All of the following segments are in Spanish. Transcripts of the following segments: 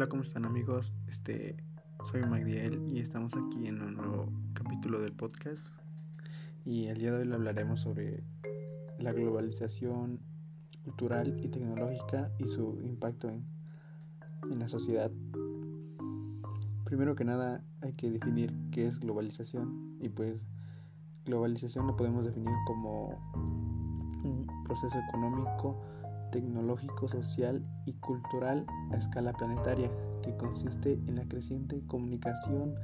Hola, ¿cómo están amigos? Este, soy Magdiel y estamos aquí en un nuevo capítulo del podcast. Y el día de hoy hablaremos sobre la globalización cultural y tecnológica y su impacto en, en la sociedad. Primero que nada hay que definir qué es globalización y pues globalización lo podemos definir como un proceso económico tecnológico, social y cultural a escala planetaria, que consiste en la creciente comunicación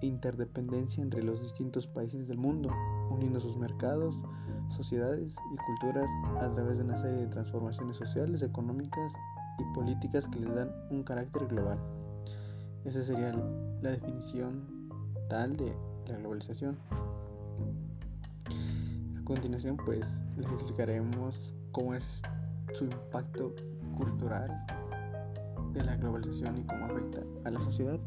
e interdependencia entre los distintos países del mundo, uniendo sus mercados, sociedades y culturas a través de una serie de transformaciones sociales, económicas y políticas que les dan un carácter global. Esa sería la definición tal de la globalización. A continuación, pues les explicaremos cómo es su impacto cultural de la globalización y cómo afecta a la sociedad.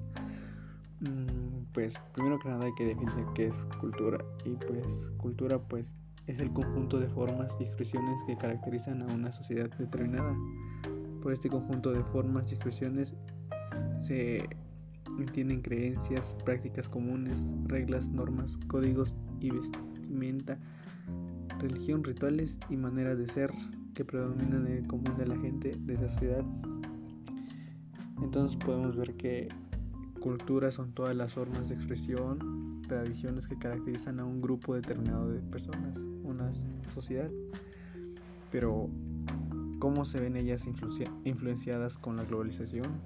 Mm, pues primero que nada hay que definir qué es cultura y pues cultura pues es el conjunto de formas y expresiones que caracterizan a una sociedad determinada. Por este conjunto de formas y expresiones se entienden creencias, prácticas comunes, reglas, normas, códigos y vestimenta, religión, rituales y maneras de ser, que predominan en el común de la gente de esa ciudad. Entonces podemos ver que culturas son todas las formas de expresión, tradiciones que caracterizan a un grupo determinado de personas, una sociedad. Pero ¿cómo se ven ellas influenciadas con la globalización?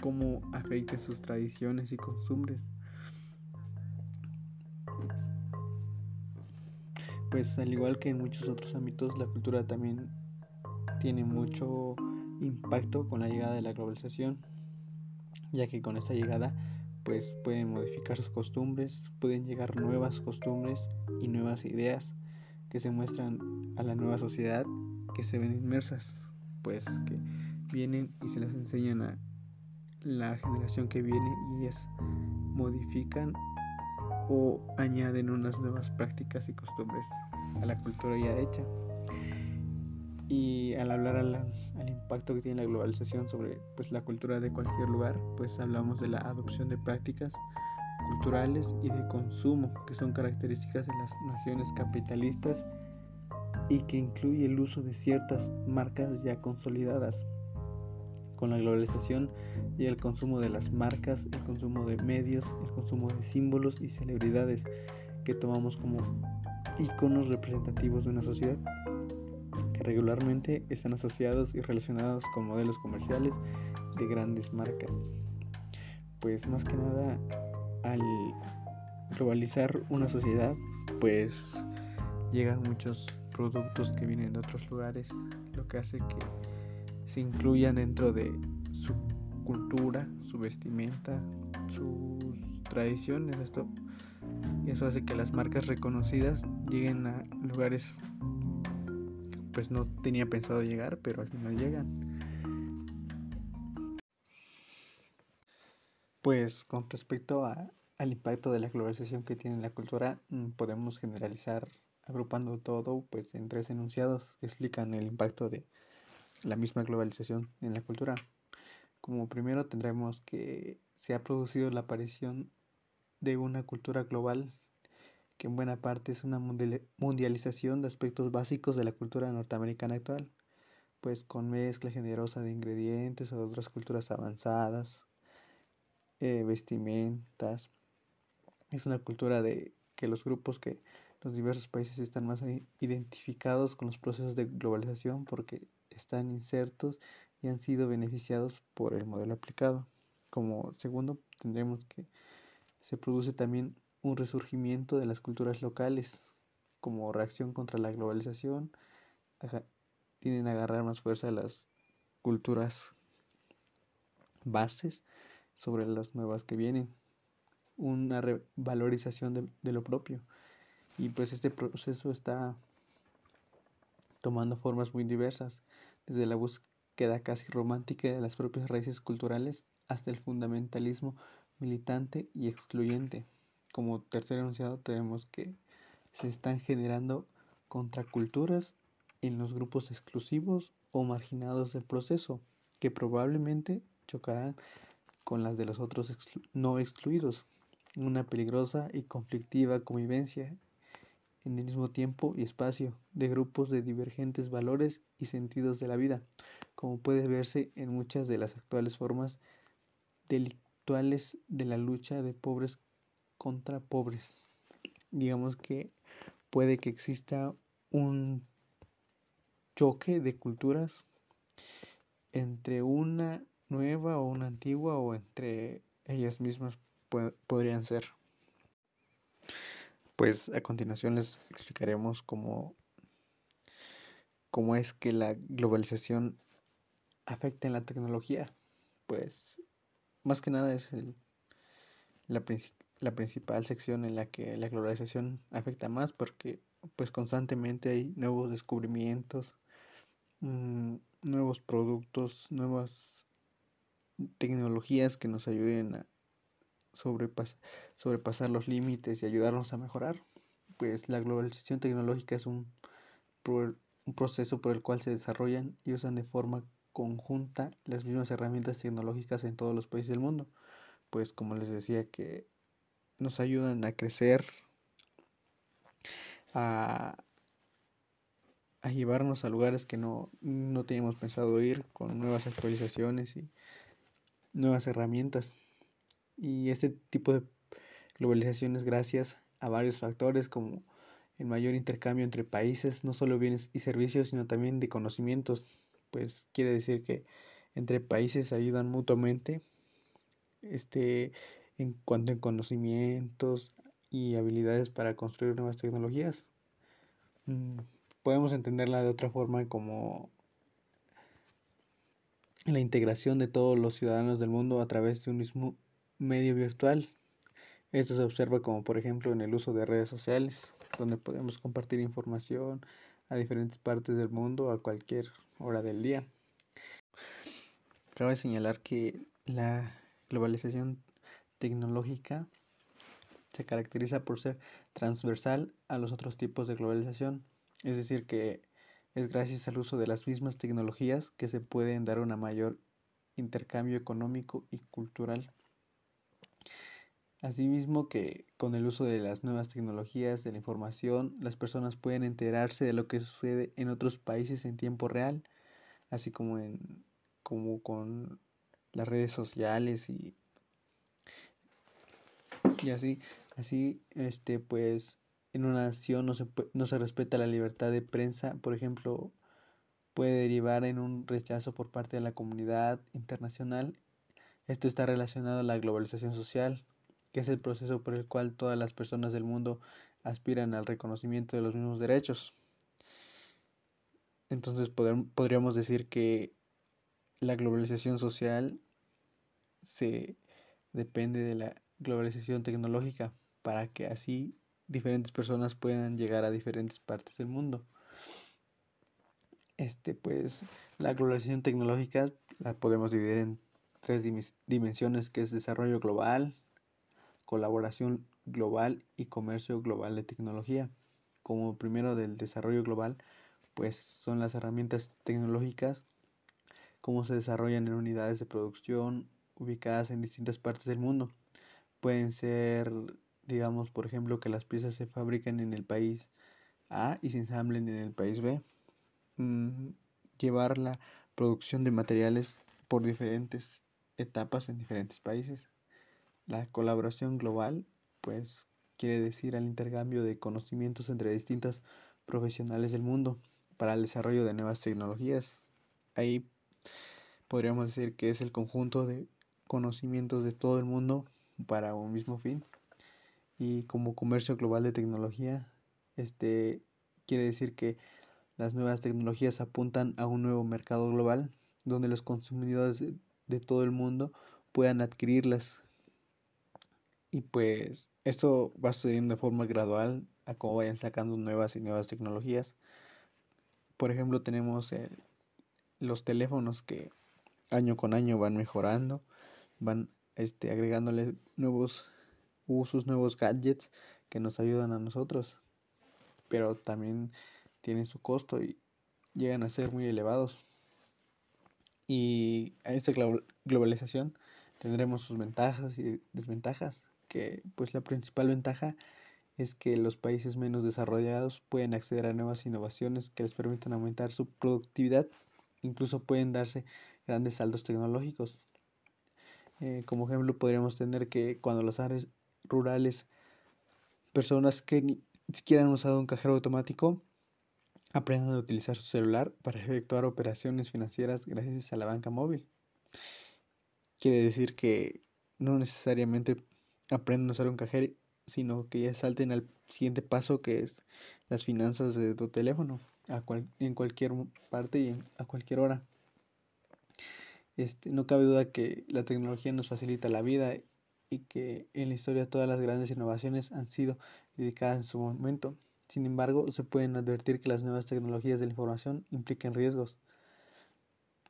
¿Cómo afectan sus tradiciones y costumbres? Pues al igual que en muchos otros ámbitos, la cultura también tiene mucho impacto con la llegada de la globalización, ya que con esta llegada pues pueden modificar sus costumbres, pueden llegar nuevas costumbres y nuevas ideas que se muestran a la nueva sociedad que se ven inmersas, pues que vienen y se las enseñan a la generación que viene y es modifican o añaden unas nuevas prácticas y costumbres a la cultura ya hecha. Y al hablar al, impacto que tiene la globalización sobre pues, la cultura de cualquier lugar, pues hablamos de la adopción de prácticas culturales y de consumo que son características de las naciones capitalistas y que incluye el uso de ciertas marcas ya consolidadas con la globalización y el consumo de las marcas, el consumo de medios, el consumo de símbolos y celebridades que tomamos como iconos representativos de una sociedad que regularmente están asociados y relacionados con modelos comerciales de grandes marcas. Pues más que nada al globalizar una sociedad, pues llegan muchos productos que vienen de otros lugares, lo que hace que se incluyan dentro de su cultura, su vestimenta, sus tradiciones. Esto, eso hace que las marcas reconocidas lleguen a lugares pues no tenía pensado llegar, pero al final llegan. Pues con respecto a, al impacto de la globalización que tiene la cultura, mm, podemos generalizar agrupando todo pues en tres enunciados que explican el impacto de la misma globalización en la cultura. Como primero tendremos que se ha producido la aparición de una cultura global que en buena parte es una mundialización de aspectos básicos de la cultura norteamericana actual, pues con mezcla generosa de ingredientes o de otras culturas avanzadas, eh, vestimentas. Es una cultura de que los grupos que los diversos países están más identificados con los procesos de globalización porque están insertos y han sido beneficiados por el modelo aplicado. Como segundo, tendremos que se produce también un resurgimiento de las culturas locales como reacción contra la globalización. Tienen a agarrar más fuerza las culturas bases sobre las nuevas que vienen. Una revalorización de, de lo propio. Y pues este proceso está tomando formas muy diversas desde la búsqueda casi romántica de las propias raíces culturales hasta el fundamentalismo militante y excluyente. Como tercer enunciado tenemos que se están generando contraculturas en los grupos exclusivos o marginados del proceso, que probablemente chocarán con las de los otros no excluidos, una peligrosa y conflictiva convivencia en el mismo tiempo y espacio de grupos de divergentes valores y sentidos de la vida, como puede verse en muchas de las actuales formas delictuales de la lucha de pobres contra pobres. Digamos que puede que exista un choque de culturas entre una nueva o una antigua o entre ellas mismas podrían ser. Pues a continuación les explicaremos cómo, cómo es que la globalización afecta en la tecnología. Pues más que nada es la, la principal sección en la que la globalización afecta más porque pues constantemente hay nuevos descubrimientos, mm, nuevos productos, nuevas tecnologías que nos ayuden a sobrepasar los límites y ayudarnos a mejorar. Pues la globalización tecnológica es un, un proceso por el cual se desarrollan y usan de forma conjunta las mismas herramientas tecnológicas en todos los países del mundo. Pues como les decía que nos ayudan a crecer, a, a llevarnos a lugares que no, no teníamos pensado ir con nuevas actualizaciones y nuevas herramientas. Y este tipo de globalización es gracias a varios factores como el mayor intercambio entre países, no solo bienes y servicios, sino también de conocimientos. Pues quiere decir que entre países ayudan mutuamente este, en cuanto a conocimientos y habilidades para construir nuevas tecnologías. Mm, podemos entenderla de otra forma como la integración de todos los ciudadanos del mundo a través de un mismo medio virtual. Esto se observa como por ejemplo en el uso de redes sociales, donde podemos compartir información a diferentes partes del mundo a cualquier hora del día. Cabe señalar que la globalización tecnológica se caracteriza por ser transversal a los otros tipos de globalización, es decir, que es gracias al uso de las mismas tecnologías que se pueden dar un mayor intercambio económico y cultural. Asimismo que con el uso de las nuevas tecnologías de la información, las personas pueden enterarse de lo que sucede en otros países en tiempo real, así como en como con las redes sociales y y así así este pues en una nación no se no se respeta la libertad de prensa, por ejemplo, puede derivar en un rechazo por parte de la comunidad internacional. Esto está relacionado a la globalización social, que es el proceso por el cual todas las personas del mundo aspiran al reconocimiento de los mismos derechos. Entonces podríamos decir que la globalización social se depende de la globalización tecnológica para que así diferentes personas puedan llegar a diferentes partes del mundo. Este pues la globalización tecnológica la podemos dividir en tres dimensiones que es desarrollo global, colaboración global y comercio global de tecnología. Como primero del desarrollo global, pues son las herramientas tecnológicas, cómo se desarrollan en unidades de producción ubicadas en distintas partes del mundo. Pueden ser, digamos, por ejemplo, que las piezas se fabriquen en el país A y se ensamblen en el país B. Mm, llevar la producción de materiales por diferentes etapas en diferentes países. La colaboración global, pues, quiere decir el intercambio de conocimientos entre distintos profesionales del mundo para el desarrollo de nuevas tecnologías. Ahí podríamos decir que es el conjunto de conocimientos de todo el mundo para un mismo fin. Y como comercio global de tecnología, este quiere decir que las nuevas tecnologías apuntan a un nuevo mercado global donde los consumidores de todo el mundo puedan adquirirlas y pues esto va sucediendo de forma gradual a cómo vayan sacando nuevas y nuevas tecnologías. Por ejemplo, tenemos los teléfonos que año con año van mejorando, van este, agregándole nuevos usos, nuevos gadgets que nos ayudan a nosotros, pero también tienen su costo y llegan a ser muy elevados. Y a esta globalización tendremos sus ventajas y desventajas, que pues la principal ventaja es que los países menos desarrollados pueden acceder a nuevas innovaciones que les permitan aumentar su productividad, incluso pueden darse grandes saltos tecnológicos. Eh, como ejemplo podríamos tener que cuando las áreas rurales, personas que ni siquiera han usado un cajero automático, aprendan a utilizar su celular para efectuar operaciones financieras gracias a la banca móvil. Quiere decir que no necesariamente aprendan a usar un cajero, sino que ya salten al siguiente paso que es las finanzas de tu teléfono a en cualquier parte y a cualquier hora. Este, no cabe duda que la tecnología nos facilita la vida y que en la historia todas las grandes innovaciones han sido dedicadas en su momento. Sin embargo, se pueden advertir que las nuevas tecnologías de la información implican riesgos.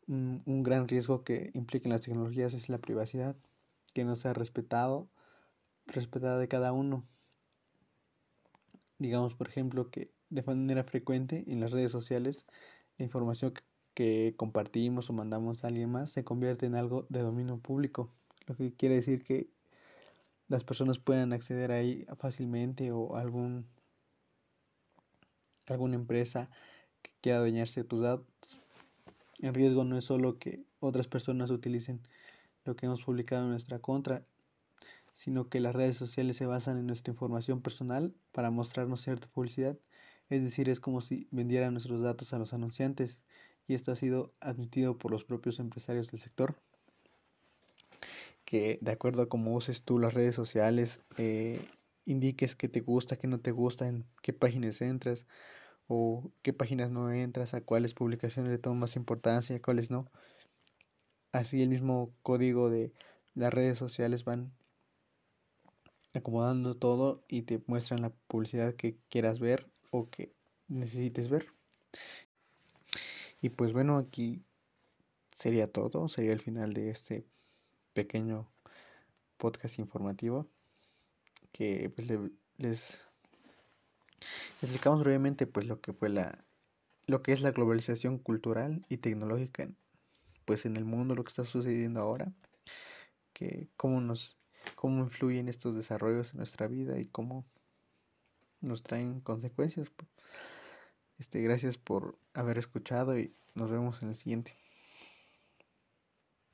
Un gran riesgo que implican las tecnologías es la privacidad, que no sea respetado, respetada de cada uno. Digamos, por ejemplo, que de manera frecuente en las redes sociales la información que compartimos o mandamos a alguien más se convierte en algo de dominio público, lo que quiere decir que las personas puedan acceder ahí fácilmente o algún alguna empresa que quiera adueñarse de tus datos. El riesgo no es solo que otras personas utilicen lo que hemos publicado en nuestra contra, sino que las redes sociales se basan en nuestra información personal para mostrarnos cierta publicidad. Es decir, es como si vendieran nuestros datos a los anunciantes y esto ha sido admitido por los propios empresarios del sector. Que de acuerdo a cómo uses tú las redes sociales, eh, indiques qué te gusta, qué no te gusta, en qué páginas entras o qué páginas no entras, a cuáles publicaciones le tomas más importancia, a cuáles no. Así el mismo código de las redes sociales van acomodando todo y te muestran la publicidad que quieras ver o que necesites ver. Y pues bueno, aquí sería todo, sería el final de este pequeño podcast informativo que pues les Explicamos brevemente pues lo que fue la lo que es la globalización cultural y tecnológica pues en el mundo lo que está sucediendo ahora, que cómo nos cómo influyen estos desarrollos en nuestra vida y cómo nos traen consecuencias. Este, gracias por haber escuchado y nos vemos en el siguiente.